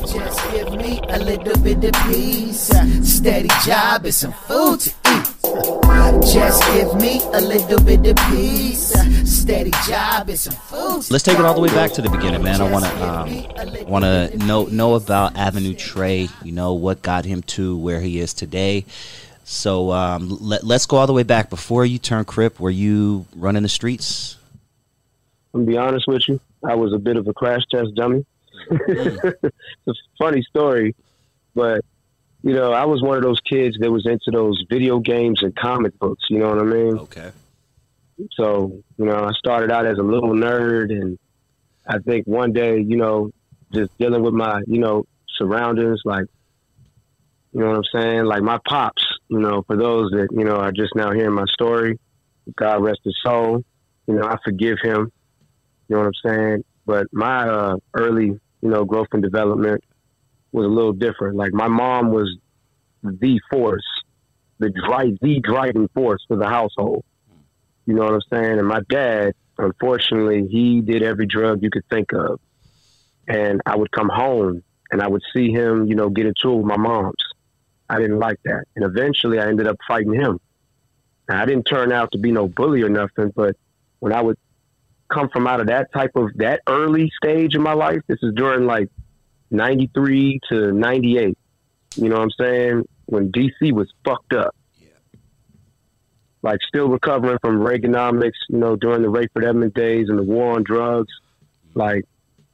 Just give me a little bit of peace, steady job and some food to eat. Just give me a little bit of peace, steady job and some food. Let's take it all the way back to the beginning, man. I want to um, want to know know about Avenue Trey. You know what got him to where he is today. So um, let, let's go all the way back. Before you turned Crip, were you running the streets? I'm gonna be honest with you. I was a bit of a crash test dummy. it's a funny story, but you know, I was one of those kids that was into those video games and comic books. You know what I mean? Okay. So you know, I started out as a little nerd, and I think one day, you know, just dealing with my, you know, surroundings, like, you know what I'm saying? Like my pops, you know, for those that you know are just now hearing my story, God rest his soul. You know, I forgive him. You know what I'm saying? But my uh, early, you know, growth and development was a little different. Like my mom was the force, the drive, the driving force for the household. You know what I'm saying? And my dad, unfortunately, he did every drug you could think of. And I would come home and I would see him, you know, get into it with my mom's. I didn't like that. And eventually I ended up fighting him. Now, I didn't turn out to be no bully or nothing, but when I would come from out of that type of that early stage in my life, this is during like 93 to 98. You know what I'm saying? When DC was fucked up. Like still recovering from Reaganomics, you know, during the Rayful Edmonds days and the war on drugs. Like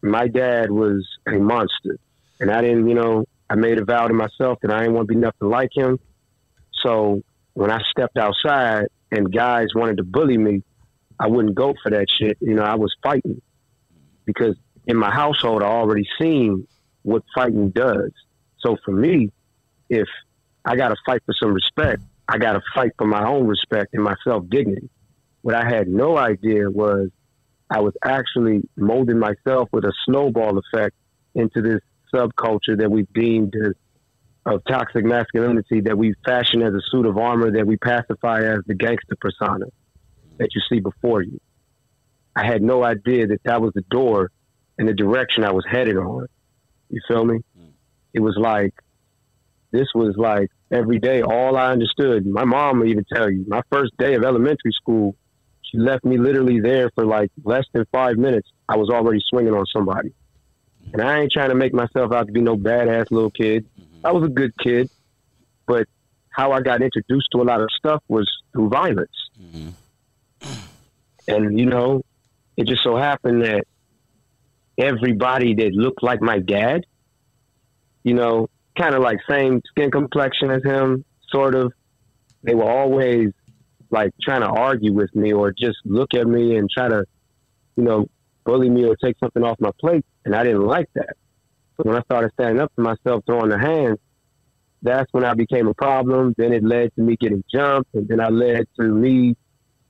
my dad was a monster. And I didn't, you know, I made a vow to myself that I didn't want to be nothing like him. So when I stepped outside and guys wanted to bully me, I wouldn't go for that shit. You know, I was fighting because in my household, I already seen what fighting does. So for me, if I got to fight for some respect, I got to fight for my own respect and my self dignity. What I had no idea was I was actually molding myself with a snowball effect into this subculture that we've deemed as, of toxic masculinity that we fashion as a suit of armor that we pacify as the gangster persona that you see before you. I had no idea that that was the door and the direction I was headed on. You feel me? It was like, this was like every day, all I understood. My mom would even tell you, my first day of elementary school, she left me literally there for like less than five minutes. I was already swinging on somebody. And I ain't trying to make myself out to be no badass little kid. I was a good kid, but how I got introduced to a lot of stuff was through violence. And, you know, it just so happened that everybody that looked like my dad, you know, kind of like same skin complexion as him, sort of, they were always like trying to argue with me or just look at me and try to, you know, bully me or take something off my plate. And I didn't like that. But when I started standing up for myself, throwing the hands, that's when I became a problem. Then it led to me getting jumped, and then I led to me,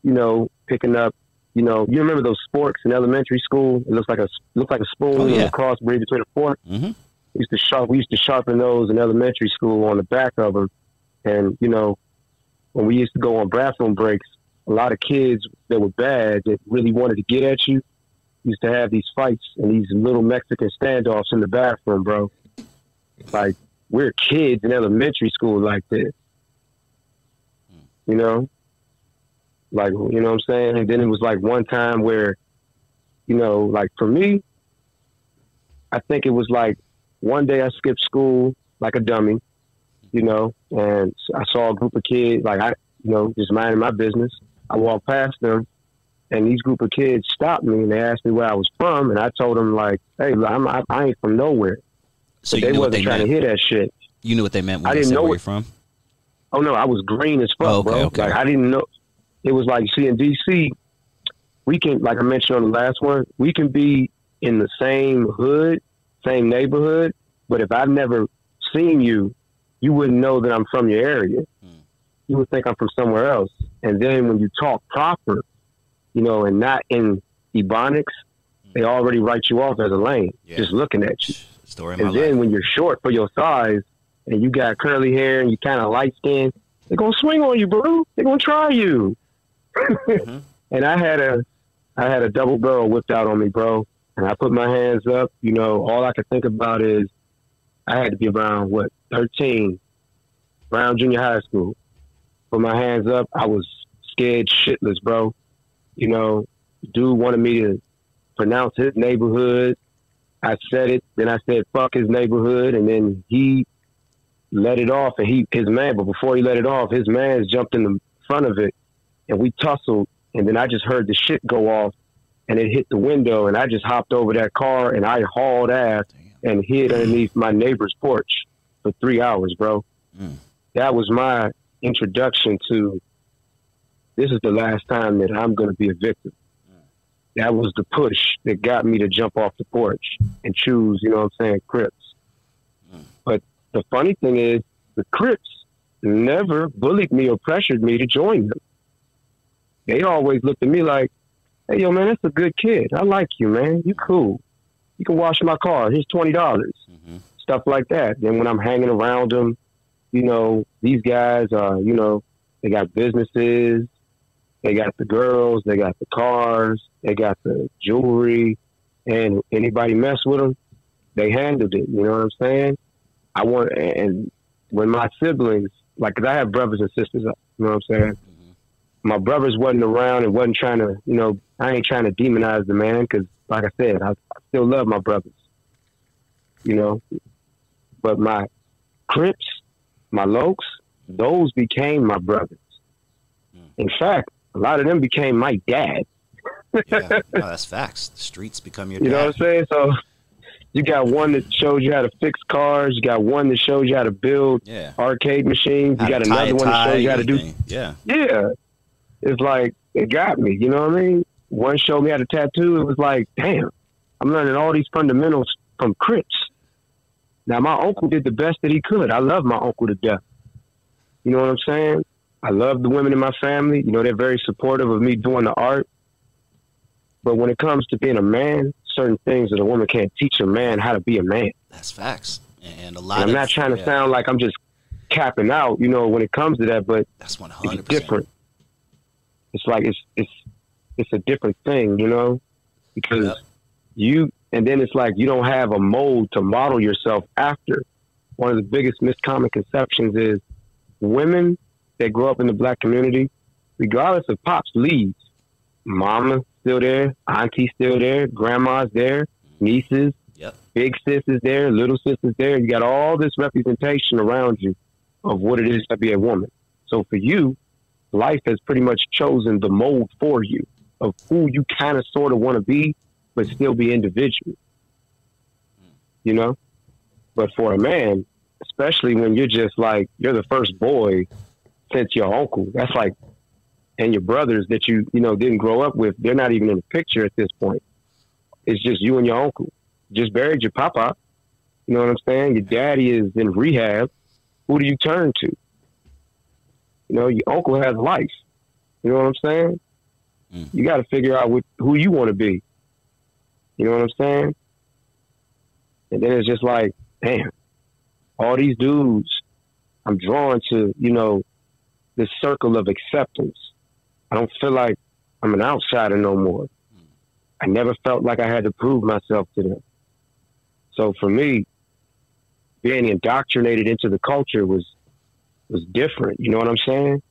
you know, picking up. You know, you remember those sporks in elementary school? It looks like a looks like a spoon Oh, yeah. crossbreed between a fork. Mm-hmm. We used to sharp. We used to sharpen those in elementary school on the back of them, and you know, when we used to go on bathroom breaks, a lot of kids that were bad that really wanted to get at you used to have these fights and these little Mexican standoffs in the bathroom, bro. Like we're kids in elementary school like this. You know? Like you know what I'm saying? And then it was like one time where, you know, like for me, I think it was like one day I skipped school like a dummy, you know, and I saw a group of kids, like I, you know, just minding my business. I walked past them, and these group of kids stopped me and they asked me where I was from, and I told them like, "Hey, I'm, I, I ain't from nowhere." So they wasn't they trying meant. to hear that shit. You knew what they meant when I didn't know where it. you're from. Oh no, I was green as fuck, Oh, okay, bro. okay. Like I didn't know. It was like, see, in DC, we can, like I mentioned on the last one, we can be in the same hood, same neighborhood, but if I've never seen you, you wouldn't know that I'm from your area. Hmm. You would think I'm from somewhere else. And then when you talk proper, you know, and not in ebonics, they already write you off as a lame, Hmm. Yeah. just looking at you. Story And then life. when you're short for your size and you got curly hair and you kind of light skinned, they're gonna swing on you, bro. They're gonna try you. Mhm. And I had a, I had a double barrel whipped out on me, bro. and I put my hands up, you know, all I could think about is I had to be around what thirteen, around junior high school. Put my hands up. I was scared shitless, bro. You know, dude wanted me to pronounce his neighborhood. I said it, then I said fuck his neighborhood, and then he let it off, and he his man. But before he let it off, his man jumped in the front of it, and we tussled, and then I just heard the shit go off, and it hit the window, and I just hopped over that car, and I hauled ass and hid underneath my neighbor's porch for three hours, bro. Mm. That was my introduction to. This is the last time that I'm going to be a victim that was the push that got me to jump off the porch and choose, you know what I'm saying, Crips. Mm. But the funny thing is, the Crips never bullied me or pressured me to join them. They always looked at me like, hey, yo, man, that's a good kid. I like you, man. You cool. You can wash my car. Here's $20. dollars Mhm. Stuff like that. Then when I'm hanging around them, you know, these guys are, you know, they got businesses, they got the girls, they got the cars, they got the jewelry, and anybody mess with them, they handled it. You know what I'm saying? I want, and when my siblings, like, 'cause I have brothers and sisters, you know what I'm saying? My brothers wasn't around and wasn't trying to, you know, I ain't trying to demonize the man because, like I said, I, I still love my brothers, you know. But my Crips, my Lokes, those became my brothers. Hmm. In fact, a lot of them became my dad. Yeah, no, that's facts. The streets become your You know what I'm saying? So you got one that shows you how to fix cars. You got one that shows you how to build yeah. arcade machines. How You got tie another one that shows you how to do. Yeah. Yeah, it's like it got me. You know what I mean? One showed me how to tattoo. It was like, damn, I'm learning all these fundamentals from Crips. Now my uncle did the best that he could. I love my uncle to death. You know what I'm saying? I love the women in my family. You know, they're very supportive of me doing the art. But when it comes to being a man, certain things that a woman can't teach a man how to be a man. That's facts. And a lot And I'm of not trying to yeah, sound like I'm just capping out, you know, when it comes to that, but That's hundred percent. different. It's like it's it's it's a different thing, you know, because Yep. you and then it's like you don't have a mold to model yourself after. One of the biggest miscommon conceptions is women that grow up in the black community, regardless of pops leaves, mama still there, auntie still there, grandma's there, nieces, Yep. big sis is there, little sis is there. You got all this representation around you of what it is to be a woman. So for you, life has pretty much chosen the mold for you of who you kind of sort of want to be, but still be individual. You know? But for a man, especially when you're just like, you're the first boy since your uncle, that's like, and your brothers that you, you know, didn't grow up with, they're not even in the picture at this point. It's just you and your uncle. Just buried your papa. You know what I'm saying? Your daddy is in rehab. Who do you turn to? You know, your uncle has life. You know what I'm saying? Mm. You got to figure out what, who you want to be. You know what I'm saying? And then it's just like, damn, all these dudes, I'm drawn to, you know, this circle of acceptance. I don't feel like I'm an outsider no more. I never felt like I had to prove myself to them. So for me, being indoctrinated into the culture was was different. You know what I'm saying?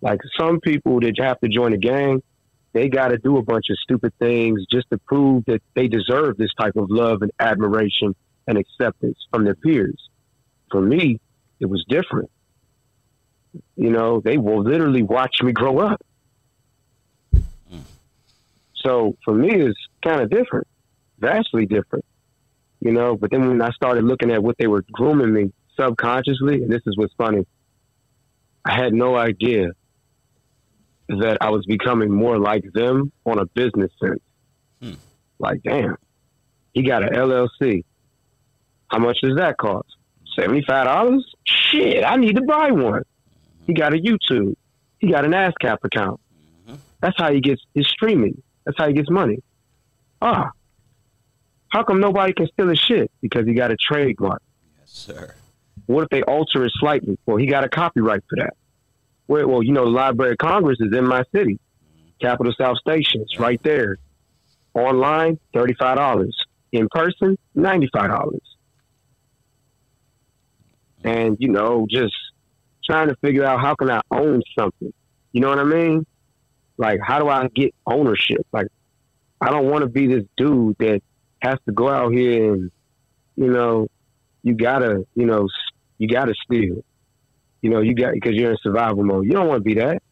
Like some people that have to join a gang, they got to do a bunch of stupid things just to prove that they deserve this type of love and admiration and acceptance from their peers. For me, it was different. You know, they will literally watch me grow up. So for me, it's kind of different, vastly different. You know, but then when I started looking at what they were grooming me subconsciously, and this is what's funny, I had no idea that I was becoming more like them on a business sense. Hmm. Like, damn, he got an LLC. How much does that cost? Seventy-five dollars? Shit, I need to buy one. He got a YouTube. He got an ASCAP account. That's how he gets his streaming. That's how he gets money. Ah, how come nobody can steal his shit? Because he got a trademark. Yes, sir. What if they alter it slightly? Well, he got a copyright for that. Well, well, you know, the Library of Congress is in my city, Capitol South Station. It's right there Online, $35. In person, $95. And, you know, just trying to figure out how can I own something. You know what I mean? Like, how do I get ownership? Like, I don't want to be this dude that has to go out here and, you know, you gotta, you know, you gotta steal. You know, you got because you're in survival mode. You don't want to be that.